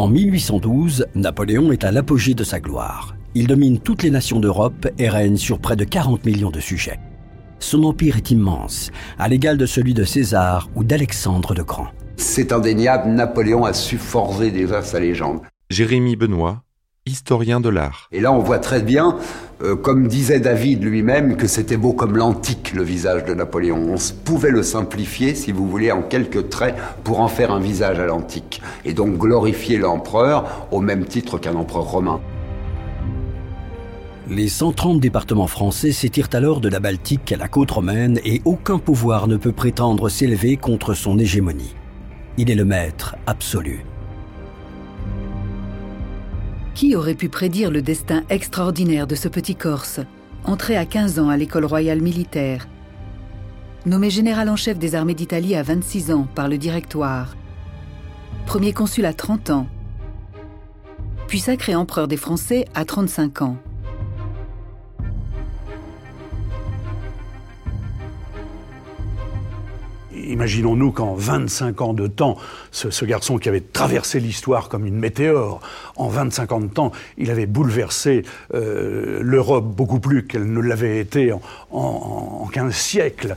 En 1812, Napoléon est à l'apogée de sa gloire. Il domine toutes les nations d'Europe et règne sur près de 40 millions de sujets. Son empire est immense, à l'égal de celui de César ou d'Alexandre de Grand. C'est indéniable, Napoléon a su forger déjà sa légende. Jérémy Benoît, historien de l'art. Et là, on voit très bien, euh, comme disait David lui-même, que c'était beau comme l'antique, le visage de Napoléon. On pouvait le simplifier, si vous voulez, en quelques traits, pour en faire un visage à l'antique. Et donc glorifier l'empereur au même titre qu'un empereur romain. Les 130 départements français s'étirent alors de la Baltique à la côte romaine et aucun pouvoir ne peut prétendre s'élever contre son hégémonie. Il est le maître absolu. Qui aurait pu prédire le destin extraordinaire de ce petit Corse, entré à 15 ans à l'école royale militaire, nommé général en chef des armées d'Italie à 26 ans par le Directoire, premier consul à 30 ans, puis sacré empereur des Français à 35 ans. Imaginons-nous qu'en 25 ans de temps, ce, garçon qui avait traversé l'histoire comme une météore, en 25 ans de temps, il avait bouleversé euh, l'Europe beaucoup plus qu'elle ne l'avait été en, en, en 15 siècles.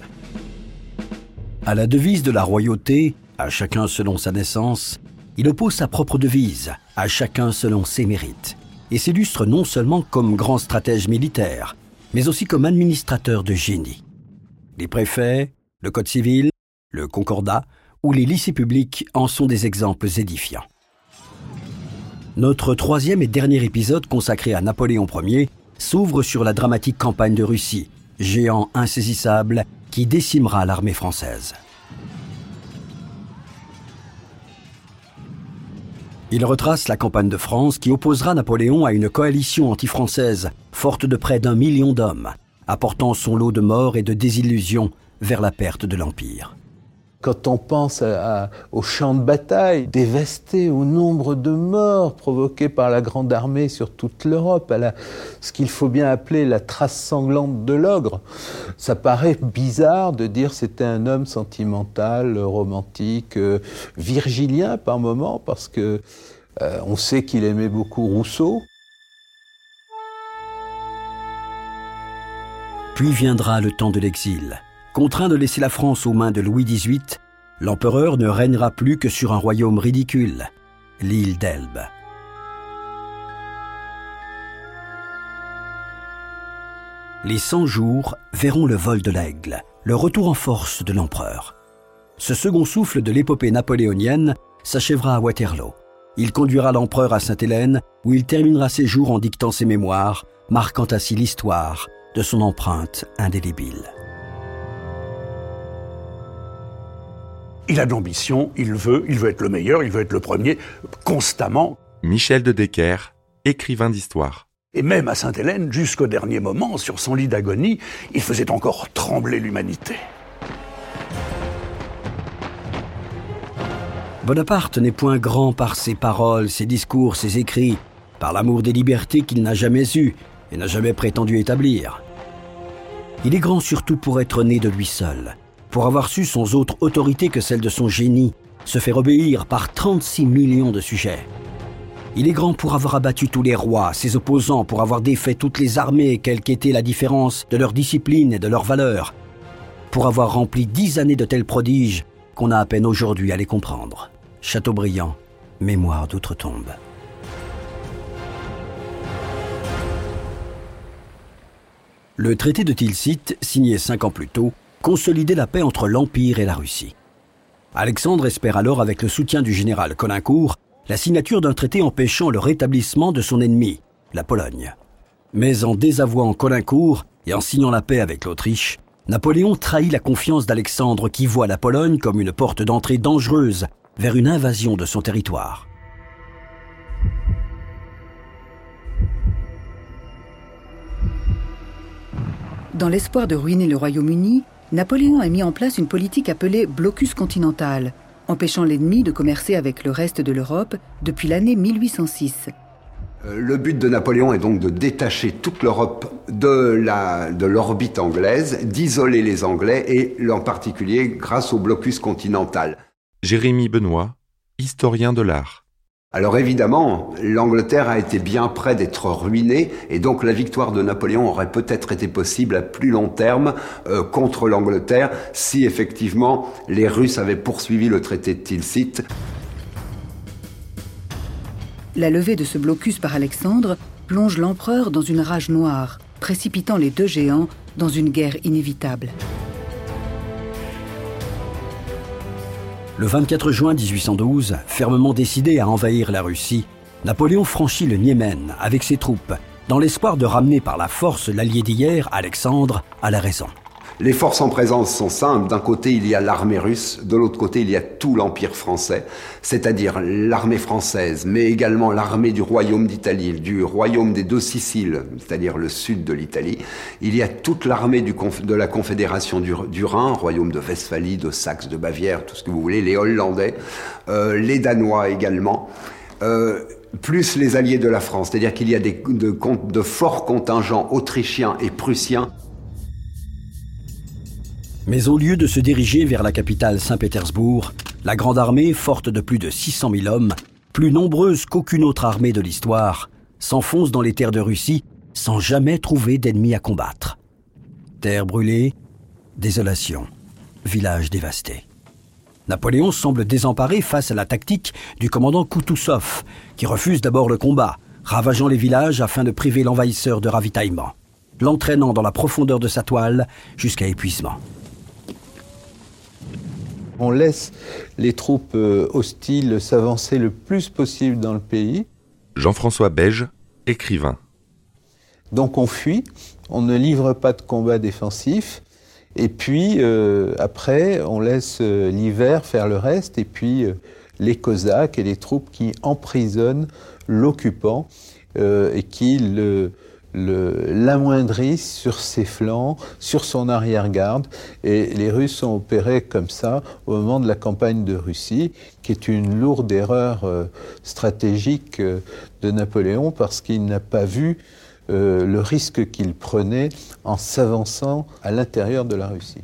À la devise de la royauté, à chacun selon sa naissance, il oppose sa propre devise, à chacun selon ses mérites, et s'illustre non seulement comme grand stratège militaire, mais aussi comme administrateur de génie. Les préfets, le Code civil, le Concordat ou les lycées publics en sont des exemples édifiants. Notre troisième et dernier épisode consacré à Napoléon Ier s'ouvre sur la dramatique campagne de Russie, géant insaisissable qui décimera l'armée française. Il retrace la campagne de France qui opposera Napoléon à une coalition anti-française forte de près d'un million d'hommes, apportant son lot de morts et de désillusions vers la perte de l'Empire. Quand on pense au champ de bataille dévasté, au nombre de morts provoqués par la Grande Armée sur toute l'Europe, à ce qu'il faut bien appeler la trace sanglante de l'ogre, ça paraît bizarre de dire c'était un homme sentimental, romantique, euh, virgilien par moments, parce que euh, sait qu'il aimait beaucoup Rousseau. Puis viendra le temps de l'exil. Contraint de laisser la France aux mains de Louis XVIII, l'empereur ne régnera plus que sur un royaume ridicule, l'île d'Elbe. Les 100 jours verront le vol de l'aigle, le retour en force de l'empereur. Ce second souffle de l'épopée napoléonienne s'achèvera à Waterloo. Il conduira l'empereur à Sainte-Hélène, où il terminera ses jours en dictant ses mémoires, marquant ainsi l'histoire de son empreinte indélébile. Il a de l'ambition, il veut, il veut être le meilleur, il veut être le premier, constamment. Michel de Decker, écrivain d'histoire. Et même à Sainte-Hélène, jusqu'au dernier moment, sur son lit d'agonie, il faisait encore trembler l'humanité. Bonaparte n'est point grand par ses paroles, ses discours, ses écrits, par l'amour des libertés qu'il n'a jamais eues et n'a jamais prétendu établir. Il est grand surtout pour être né de lui seul, pour avoir su sans autre autorité que celle de son génie, se faire obéir par 36 millions de sujets. Il est grand pour avoir abattu tous les rois, ses opposants, pour avoir défait toutes les armées, quelle qu'était la différence de leur discipline et de leur valeur, pour avoir rempli dix années de tels prodiges qu'on a à peine aujourd'hui à les comprendre. Chateaubriand, Mémoire d'outre-tombe. Le traité de Tilsit, signé cinq ans plus tôt, consolider la paix entre l'Empire et la Russie. Alexandre espère alors, avec le soutien du général Colincourt, la signature d'un traité empêchant le rétablissement de son ennemi, la Pologne. Mais en désavouant Colincourt et en signant la paix avec l'Autriche, Napoléon trahit la confiance d'Alexandre qui voit la Pologne comme une porte d'entrée dangereuse vers une invasion de son territoire. Dans l'espoir de ruiner le Royaume-Uni, Napoléon a mis en place une politique appelée blocus continental, empêchant l'ennemi de commercer avec le reste de l'Europe depuis l'année 1806. Euh, le but de Napoléon est donc de détacher toute l'Europe de l'orbite anglaise, d'isoler les Anglais et en particulier grâce au blocus continental. Jérémy Benoît, historien de l'art. Alors évidemment, l'Angleterre a été bien près d'être ruinée et donc la victoire de Napoléon aurait peut-être été possible à plus long terme euh, contre l'Angleterre si effectivement les Russes avaient poursuivi le traité de Tilsit. La levée de ce blocus par Alexandre plonge l'empereur dans une rage noire, précipitant les deux géants dans une guerre inévitable. Le 24 juin 1812, fermement décidé à envahir la Russie, Napoléon franchit le Niémen avec ses troupes, dans l'espoir de ramener par la force l'allié d'hier, Alexandre, à la raison. Les forces en présence sont simples. D'un côté, il y a l'armée russe, de l'autre côté, il y a tout l'Empire français, c'est-à-dire l'armée française, mais également l'armée du royaume d'Italie, du royaume des deux Siciles, c'est-à-dire le sud de l'Italie. Il y a toute l'armée de la Confédération du, Rhin, royaume de Westphalie, de Saxe, de Bavière, tout ce que vous voulez, les Hollandais, euh, les Danois également. Euh, plus les alliés de la France, c'est-à-dire qu'il y a de forts contingents autrichiens et prussiens mais au lieu de se diriger vers la capitale Saint-Pétersbourg, la Grande Armée, forte de plus de 600 000 hommes, plus nombreuse qu'aucune autre armée de l'histoire, s'enfonce dans les terres de Russie sans jamais trouver d'ennemis à combattre. Terre brûlée, désolation, village dévasté. Napoléon semble désemparé face à la tactique du commandant Koutousov, qui refuse d'abord le combat, ravageant les villages afin de priver l'envahisseur de ravitaillement, l'entraînant dans la profondeur de sa toile jusqu'à épuisement. On laisse les troupes euh, hostiles s'avancer le plus possible dans le pays. Jean-François Beige, écrivain. Donc on fuit, on ne livre pas de combat défensif, et puis euh, après on laisse euh, l'hiver faire le reste, et puis les Cosaques et les troupes qui emprisonnent l'occupant et qui le, l'amoindrisse sur ses flancs, sur son arrière-garde. Et les Russes ont opéré comme ça au moment de la campagne de Russie, qui est une lourde erreur euh, stratégique euh, de Napoléon parce qu'il n'a pas vu euh, le risque qu'il prenait en s'avançant à l'intérieur de la Russie.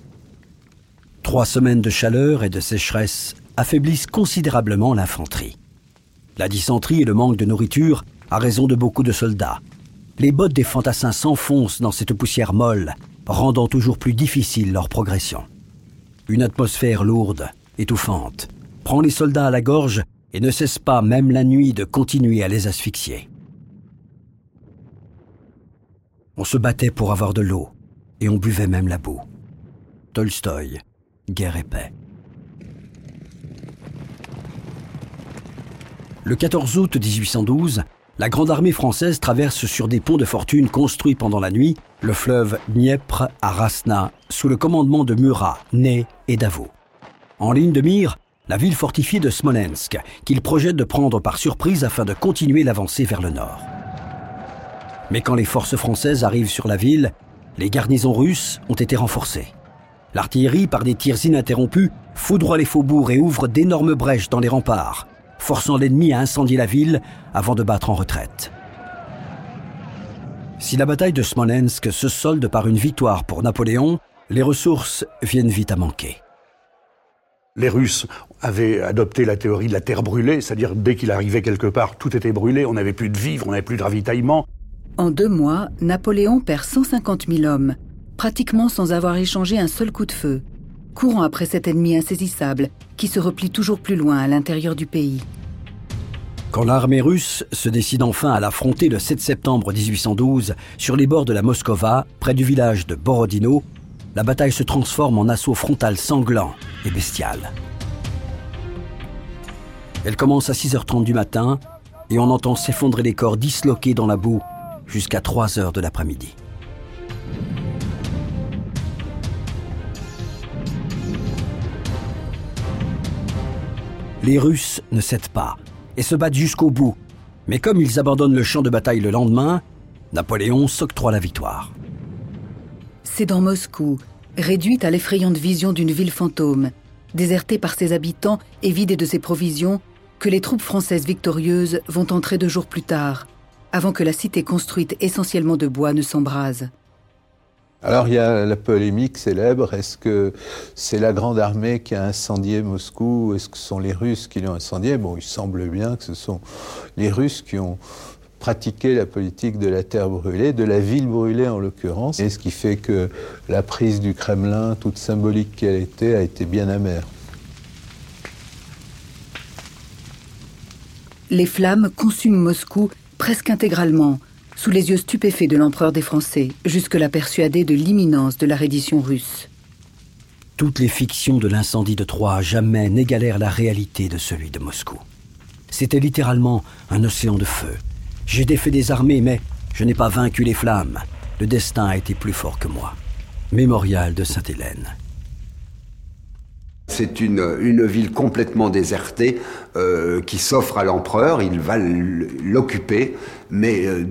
Trois semaines de chaleur et de sécheresse affaiblissent considérablement l'infanterie. La dysenterie et le manque de nourriture a raison de beaucoup de soldats les bottes des fantassins s'enfoncent dans cette poussière molle, rendant toujours plus difficile leur progression. Une atmosphère lourde, étouffante, prend les soldats à la gorge et ne cesse pas, même la nuit, de continuer à les asphyxier. On se battait pour avoir de l'eau, et on buvait même la boue. Tolstoï, Guerre et paix. Le 14 août 1812, la Grande Armée française traverse sur des ponts de fortune construits pendant la nuit le fleuve Dniepr à Rasna, sous le commandement de Murat, Ney et Davo. En ligne de mire, la ville fortifiée de Smolensk, qu'il projette de prendre par surprise afin de continuer l'avancée vers le nord. Mais quand les forces françaises arrivent sur la ville, les garnisons russes ont été renforcées. L'artillerie, par des tirs ininterrompus, foudroie les faubourgs et ouvre d'énormes brèches dans les remparts, forçant l'ennemi à incendier la ville avant de battre en retraite. Si la bataille de Smolensk se solde par une victoire pour Napoléon, les ressources viennent vite à manquer. Les Russes avaient adopté la théorie de la terre brûlée, c'est-à-dire dès qu'il arrivait quelque part, tout était brûlé, on n'avait plus de vivres, on n'avait plus de ravitaillement. En deux mois, Napoléon perd 150 000 hommes, pratiquement sans avoir échangé un seul coup de feu, courant après cet ennemi insaisissable qui se replie toujours plus loin à l'intérieur du pays. Quand l'armée russe se décide enfin à l'affronter le 7 septembre 1812 sur les bords de la Moskova, près du village de Borodino, la bataille se transforme en assaut frontal sanglant et bestial. Elle commence à 6h30 du matin et on entend s'effondrer les corps disloqués dans la boue jusqu'à 3 h de l'après-midi. Les Russes ne cèdent pas et se battent jusqu'au bout. Mais comme ils abandonnent le champ de bataille le lendemain, Napoléon s'octroie la victoire. C'est dans Moscou, réduite à l'effrayante vision d'une ville fantôme, désertée par ses habitants et vidée de ses provisions, que les troupes françaises victorieuses vont entrer deux jours plus tard, avant que la cité construite essentiellement de bois ne s'embrase. Alors il y a la polémique célèbre, est-ce que c'est la grande armée qui a incendié Moscou, est-ce que ce sont les Russes qui l'ont incendié? Bon, il semble bien que ce sont les Russes qui ont pratiqué la politique de la terre brûlée, de la ville brûlée en l'occurrence, et ce qui fait que la prise du Kremlin, toute symbolique qu'elle était, a été bien amère. Les flammes consument Moscou presque intégralement, sous les yeux stupéfaits de l'empereur des Français, jusque-là persuadé de l'imminence de la reddition russe. Toutes les fictions de l'incendie de Troie jamais n'égalèrent la réalité de celui de Moscou. C'était littéralement un océan de feu. J'ai défait des armées, mais je n'ai pas vaincu les flammes. Le destin a été plus fort que moi. Mémorial de Sainte-Hélène. C'est une, une, ville complètement désertée euh, qui s'offre à l'empereur. Il va l'occuper, mais euh,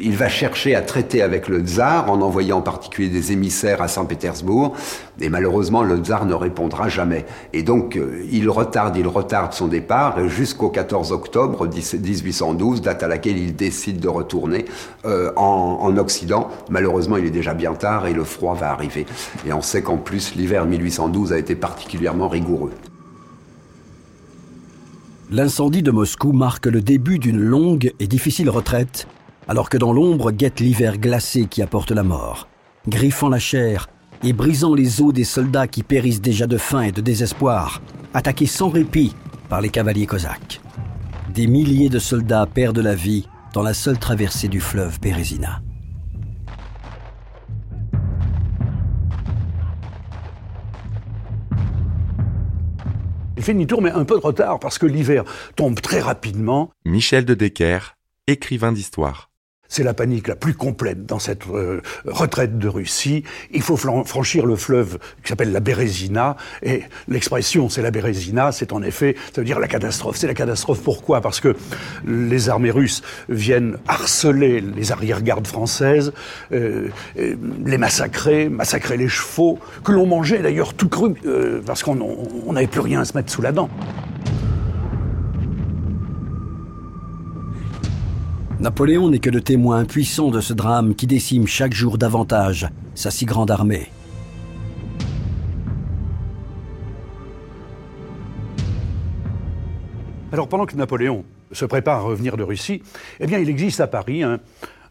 il va chercher à traiter avec le tsar en envoyant en particulier des émissaires à Saint-Pétersbourg. Et malheureusement, le tsar ne répondra jamais. Et donc, euh, il retarde, il retarde son départ jusqu'au 14 octobre 1812, date à laquelle il décide de retourner euh, en, en, Occident. Malheureusement, il est déjà bien tard et le froid va arriver. Et on sait qu'en plus, l'hiver 1812 a été particulièrement rigoureux. L'incendie de Moscou marque le début d'une longue et difficile retraite alors que dans l'ombre guette l'hiver glacé qui apporte la mort, griffant la chair et brisant les os des soldats qui périssent déjà de faim et de désespoir, attaqués sans répit par les cavaliers cosaques. Des milliers de soldats perdent la vie dans la seule traversée du fleuve Bérésina. Il fait demi-tour, mais un peu de retard parce que l'hiver tombe très rapidement. Michel de Decker, écrivain d'histoire. C'est la panique la plus complète dans cette euh, retraite de Russie. Il faut franchir le fleuve qui s'appelle la Bérésina. Et l'expression c'est la Bérésina, c'est en effet, ça veut dire la catastrophe. C'est la catastrophe pourquoi? Parce que les armées russes viennent harceler les arrière-gardes françaises, euh, les massacrer, massacrer les chevaux, que l'on mangeait d'ailleurs tout cru, euh, parce qu'on n'avait plus rien à se mettre sous la dent. Napoléon n'est que le témoin impuissant de ce drame qui décime chaque jour davantage sa si grande armée. Alors pendant que Napoléon se prépare à revenir de Russie, eh bien il existe à Paris un,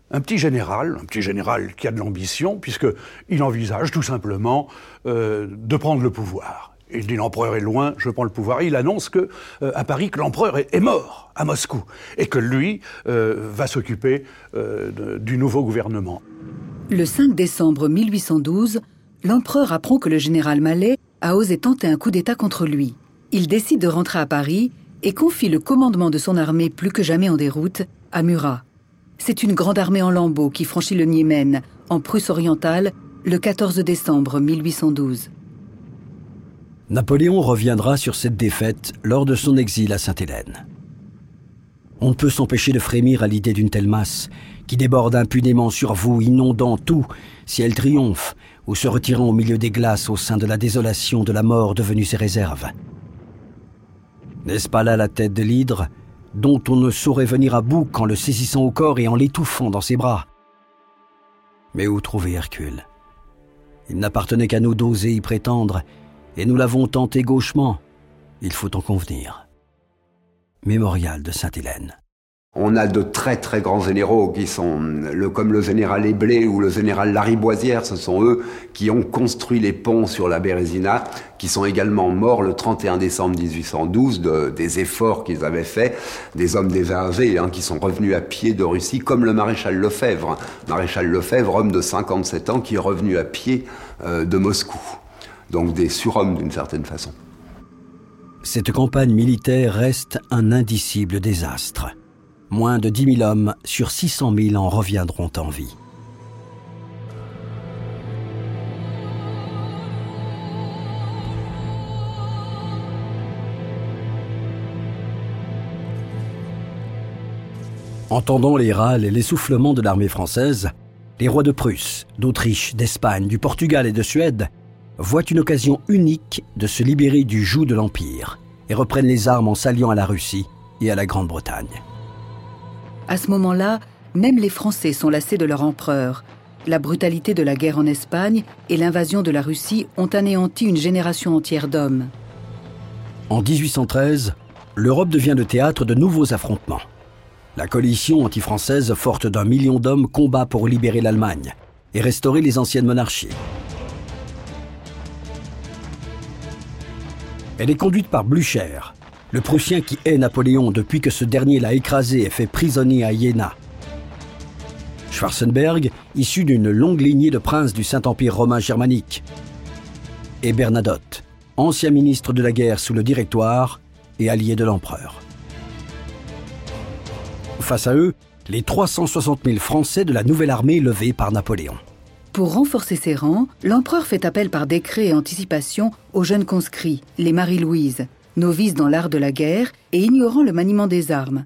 petit général, un petit général qui a de l'ambition, puisqu'il envisage tout simplement euh, de prendre le pouvoir. Il dit l'empereur est loin, je prends le pouvoir. il annonce que euh, à Paris que l'empereur est, mort à Moscou et que lui euh, va s'occuper euh, du nouveau gouvernement. Le 5 décembre 1812, l'empereur apprend que le général Mallet a osé tenter un coup d'État contre lui. Il décide de rentrer à Paris et confie le commandement de son armée plus que jamais en déroute à Murat. C'est une grande armée en lambeaux qui franchit le Niémen, en Prusse orientale, le 14 décembre 1812. Napoléon reviendra sur cette défaite lors de son exil à Sainte-Hélène. On ne peut s'empêcher de frémir à l'idée d'une telle masse qui déborde impunément sur vous, inondant tout, si elle triomphe ou se retirant au milieu des glaces au sein de la désolation de la mort devenue ses réserves. N'est-ce pas là la tête de l'hydre, dont on ne saurait venir à bout qu'en le saisissant au corps et en l'étouffant dans ses bras? Mais où trouver Hercule? Il n'appartenait qu'à nous d'oser y prétendre, et nous l'avons tenté gauchement, il faut en convenir. Mémorial de Sainte-Hélène. On a de très très grands généraux qui sont comme le général Éblé ou le général Lariboisière, ce sont eux qui ont construit les ponts sur la Bérésina, qui sont également morts le 31 décembre 1812 de, des efforts qu'ils avaient faits, des hommes désargés hein, qui sont revenus à pied de Russie, comme le maréchal Lefebvre. Maréchal Lefebvre, homme de 57 ans, qui est revenu à pied euh, de Moscou donc des surhommes d'une certaine façon. Cette campagne militaire reste un indicible désastre. Moins de 10 000 hommes sur 600 000 en reviendront en vie. Entendant les râles et l'essoufflement de l'armée française, les rois de Prusse, d'Autriche, d'Espagne, du Portugal et de Suède voient une occasion unique de se libérer du joug de l'Empire et reprennent les armes en s'alliant à la Russie et à la Grande-Bretagne. À ce moment-là, même les Français sont lassés de leur empereur. La brutalité de la guerre en Espagne et l'invasion de la Russie ont anéanti une génération entière d'hommes. En 1813, l'Europe devient le théâtre de nouveaux affrontements. La coalition anti-française, forte d'un million d'hommes, combat pour libérer l'Allemagne et restaurer les anciennes monarchies. Elle est conduite par Blücher, le Prussien qui hait Napoléon depuis que ce dernier l'a écrasé et fait prisonnier à Iéna. Schwarzenberg, issu d'une longue lignée de princes du Saint-Empire romain germanique. Et Bernadotte, ancien ministre de la guerre sous le Directoire et allié de l'empereur. Face à eux, les 360 000 Français de la nouvelle armée levée par Napoléon. Pour renforcer ses rangs, l'empereur fait appel par décret et anticipation aux jeunes conscrits, les Marie-Louise, novices dans l'art de la guerre et ignorant le maniement des armes.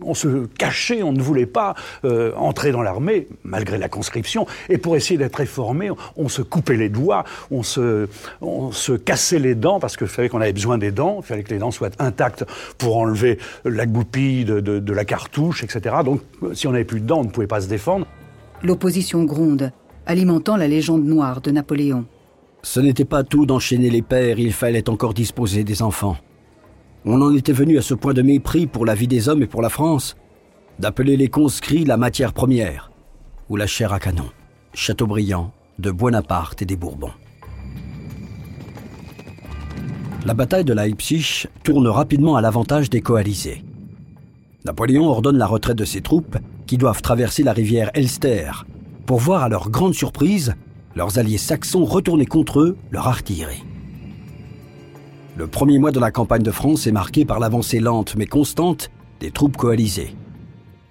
On se cachait, on ne voulait pas euh, entrer dans l'armée, malgré la conscription. Et pour essayer d'être réformé, on se coupait les doigts, on se, on se cassait les dents, parce qu'il fallait qu'on avait besoin des dents, il fallait que les dents soient intactes pour enlever la goupille de, de, de la cartouche, etc. Donc si on n'avait plus de dents, on ne pouvait pas se défendre. L'opposition gronde alimentant la légende noire de Napoléon. Ce n'était pas tout d'enchaîner les pères, il fallait encore disposer des enfants. On en était venu à ce point de mépris pour la vie des hommes et pour la France, d'appeler les conscrits la matière première, ou la chair à canon, Chateaubriand, de Buonaparte et des Bourbons. La bataille de Leipzig tourne rapidement à l'avantage des coalisés. Napoléon ordonne la retraite de ses troupes, qui doivent traverser la rivière Elster, pour voir à leur grande surprise leurs alliés saxons retourner contre eux leur artillerie. Le premier mois de la campagne de France est marqué par l'avancée lente mais constante des troupes coalisées.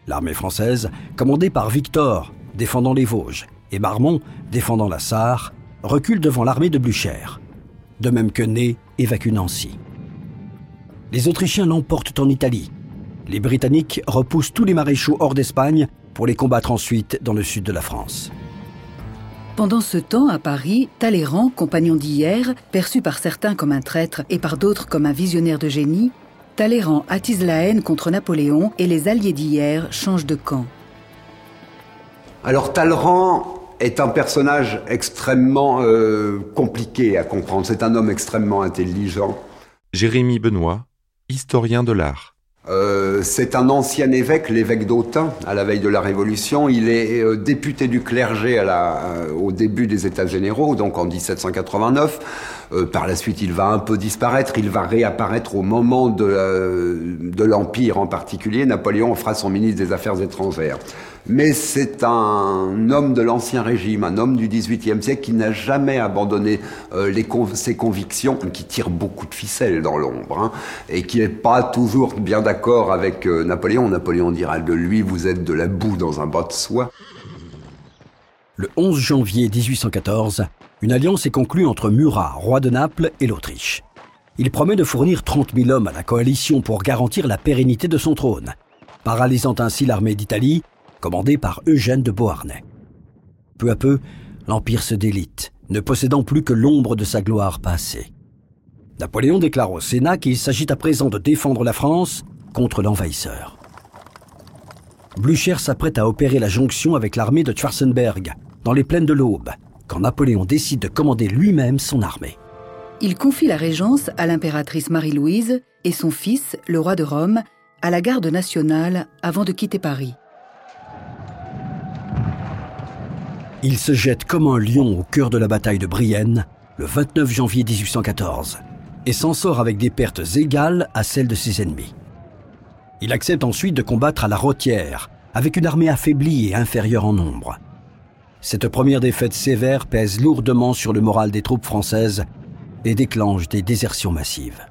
L'armée française, commandée par Victor, défendant les Vosges, et Marmont, défendant la Sarre, recule devant l'armée de Blücher, de même que Ney évacue Nancy. Les Autrichiens l'emportent en Italie. Les Britanniques repoussent tous les maréchaux hors d'Espagne pour les combattre ensuite dans le sud de la France. Pendant ce temps, à Paris, Talleyrand, compagnon d'hier, perçu par certains comme un traître et par d'autres comme un visionnaire de génie, Talleyrand attise la haine contre Napoléon et les alliés d'hier changent de camp. Alors Talleyrand est un personnage extrêmement euh, compliqué à comprendre. C'est un homme extrêmement intelligent. Jérémy Benoît, historien de l'art. Euh, c'est un ancien évêque, l'évêque d'Autun, à la veille de la Révolution. Il est euh, député du clergé euh, au début des États généraux, donc en 1789. Euh, par la suite, il va un peu disparaître. Il va réapparaître au moment de, euh, de l'Empire en particulier. Napoléon fera son ministre des Affaires étrangères. Mais c'est un homme de l'Ancien Régime, un homme du XVIIIe siècle qui n'a jamais abandonné euh, ses convictions, qui tire beaucoup de ficelles dans l'ombre, hein, et qui n'est pas toujours bien d'accord avec euh, Napoléon. Napoléon dira de lui, vous êtes de la boue dans un bas de soie. Le 11 janvier 1814, une alliance est conclue entre Murat, roi de Naples, et l'Autriche. Il promet de fournir 30 000 hommes à la coalition pour garantir la pérennité de son trône, paralysant ainsi l'armée d'Italie, commandée par Eugène de Beauharnais. Peu à peu, l'Empire se délite, ne possédant plus que l'ombre de sa gloire passée. Napoléon déclare au Sénat qu'il s'agit à présent de défendre la France contre l'envahisseur. Blücher s'apprête à opérer la jonction avec l'armée de Schwarzenberg, dans les plaines de l'Aube, quand Napoléon décide de commander lui-même son armée. Il confie la régence à l'impératrice Marie-Louise et son fils, le roi de Rome, à la garde nationale avant de quitter Paris. Il se jette comme un lion au cœur de la bataille de Brienne, le 29 janvier 1814, et s'en sort avec des pertes égales à celles de ses ennemis. Il accepte ensuite de combattre à la Rôtière, avec une armée affaiblie et inférieure en nombre. Cette première défaite sévère pèse lourdement sur le moral des troupes françaises et déclenche des désertions massives.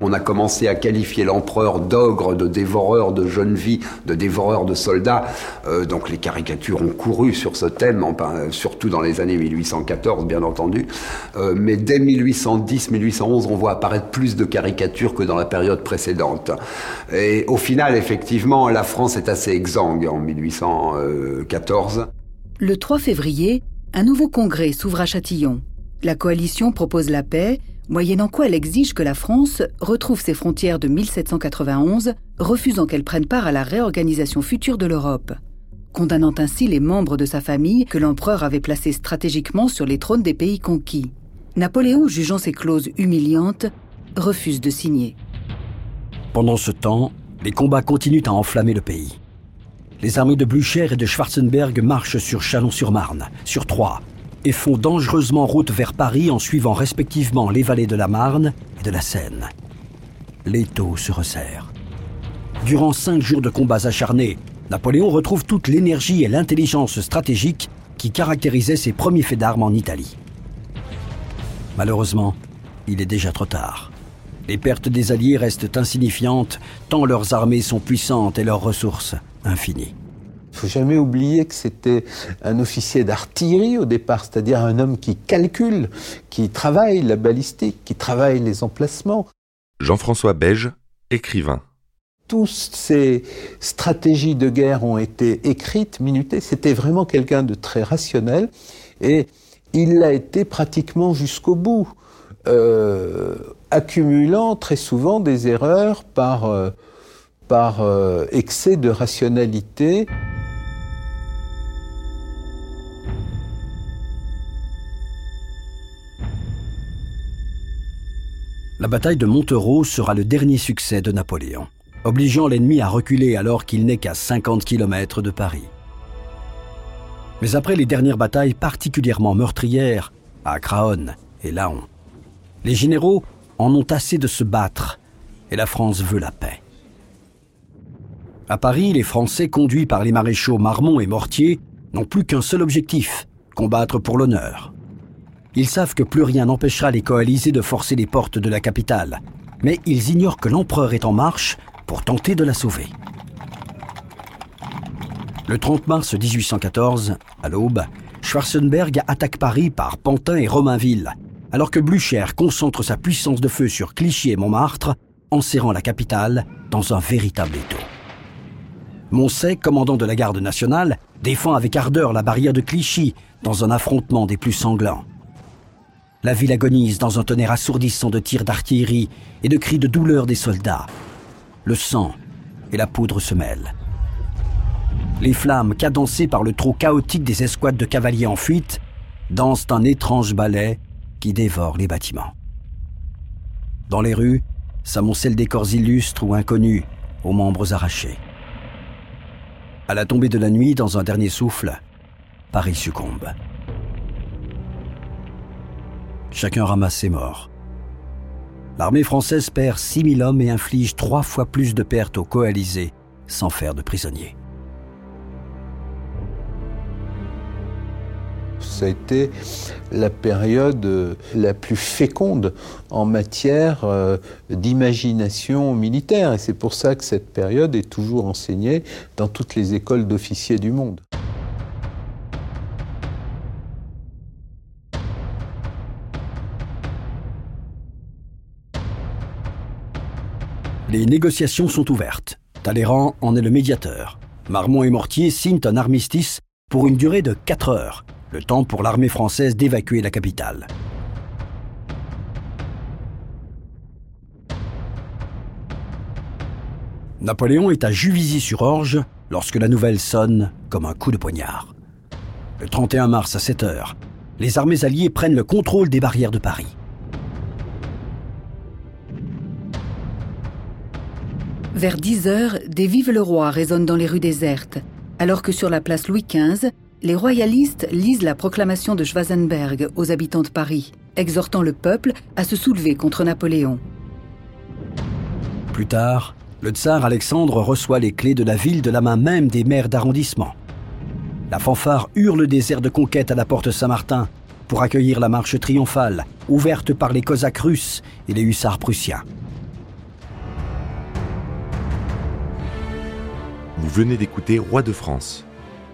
On a commencé à qualifier l'empereur d'ogre, de dévoreur de jeunes vies, de dévoreur de soldats. Euh, donc les caricatures ont couru sur ce thème, surtout dans les années 1814, bien entendu. Euh, mais dès 1810-1811, on voit apparaître plus de caricatures que dans la période précédente. Et au final, effectivement, la France est assez exsangue en 1814. Le 3 février, un nouveau congrès s'ouvre à Châtillon. La coalition propose la paix, moyennant quoi elle exige que la France retrouve ses frontières de 1791, refusant qu'elle prenne part à la réorganisation future de l'Europe, condamnant ainsi les membres de sa famille que l'empereur avait placés stratégiquement sur les trônes des pays conquis. Napoléon, jugeant ces clauses humiliantes, refuse de signer. Pendant ce temps, les combats continuent à enflammer le pays. Les armées de Blücher et de Schwarzenberg marchent sur Chalon-sur-Marne, sur Troyes, et font dangereusement route vers Paris en suivant respectivement les vallées de la Marne et de la Seine. L'étau se resserre. Durant cinq jours de combats acharnés, Napoléon retrouve toute l'énergie et l'intelligence stratégique qui caractérisaient ses premiers faits d'armes en Italie. Malheureusement, il est déjà trop tard. Les pertes des Alliés restent insignifiantes tant leurs armées sont puissantes et leurs ressources infinies. Il faut jamais oublier que c'était un officier d'artillerie au départ, c'est-à-dire un homme qui calcule, qui travaille la balistique, qui travaille les emplacements. Jean-François Beige, écrivain. Toutes ces stratégies de guerre ont été écrites, minutées. C'était vraiment quelqu'un de très rationnel et il l'a été pratiquement jusqu'au bout, euh, accumulant très souvent des erreurs par, euh, par euh, excès de rationalité. La bataille de Montereau sera le dernier succès de Napoléon, obligeant l'ennemi à reculer alors qu'il n'est qu'à 50 km de Paris. Mais après les dernières batailles particulièrement meurtrières, à Craonne et Laon, les généraux en ont assez de se battre et la France veut la paix. À Paris, les Français, conduits par les maréchaux Marmont et Mortier, n'ont plus qu'un seul objectif, combattre pour l'honneur. Ils savent que plus rien n'empêchera les coalisés de forcer les portes de la capitale, mais ils ignorent que l'empereur est en marche pour tenter de la sauver. Le 30 mars 1814, à l'aube, Schwarzenberg attaque Paris par Pantin et Romainville, alors que Blücher concentre sa puissance de feu sur Clichy et Montmartre, enserrant la capitale dans un véritable étau. Moncey, commandant de la garde nationale, défend avec ardeur la barrière de Clichy dans un affrontement des plus sanglants. La ville agonise dans un tonnerre assourdissant de tirs d'artillerie et de cris de douleur des soldats. Le sang et la poudre se mêlent. Les flammes, cadencées par le trot chaotique des escouades de cavaliers en fuite, dansent un étrange ballet qui dévore les bâtiments. Dans les rues, s'amoncellent des corps illustres ou inconnus, aux membres arrachés. À la tombée de la nuit, dans un dernier souffle, Paris succombe. Chacun ramasse ses morts. L'armée française perd 6000 hommes et inflige trois fois plus de pertes aux coalisés sans faire de prisonniers. Ça a été la période euh, la plus féconde en matière euh, d'imagination militaire. Et c'est pour ça que cette période est toujours enseignée dans toutes les écoles d'officiers du monde. Les négociations sont ouvertes. Talleyrand en est le médiateur. Marmont et Mortier signent un armistice pour une durée de 4 heures, le temps pour l'armée française d'évacuer la capitale. Napoléon est à Juvisy-sur-Orge lorsque la nouvelle sonne comme un coup de poignard. Le 31 mars à 7 heures, les armées alliées prennent le contrôle des barrières de Paris. Vers 10 heures, des Vives le roi résonnent dans les rues désertes, alors que sur la place Louis XV, les royalistes lisent la proclamation de Schwarzenberg aux habitants de Paris, exhortant le peuple à se soulever contre Napoléon. Plus tard, le tsar Alexandre reçoit les clés de la ville de la main même des maires d'arrondissement. La fanfare hurle des airs de conquête à la porte Saint-Martin pour accueillir la marche triomphale, ouverte par les Cosaques russes et les hussards prussiens. Vous venez d'écouter Roi de France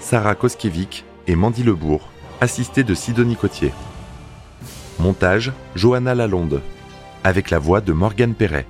Sarah Koskiewicz et Mandy Lebourg, assistée de Sidonie Cotier. Montage Johanna Lalonde, avec la voix de Morgane Perret.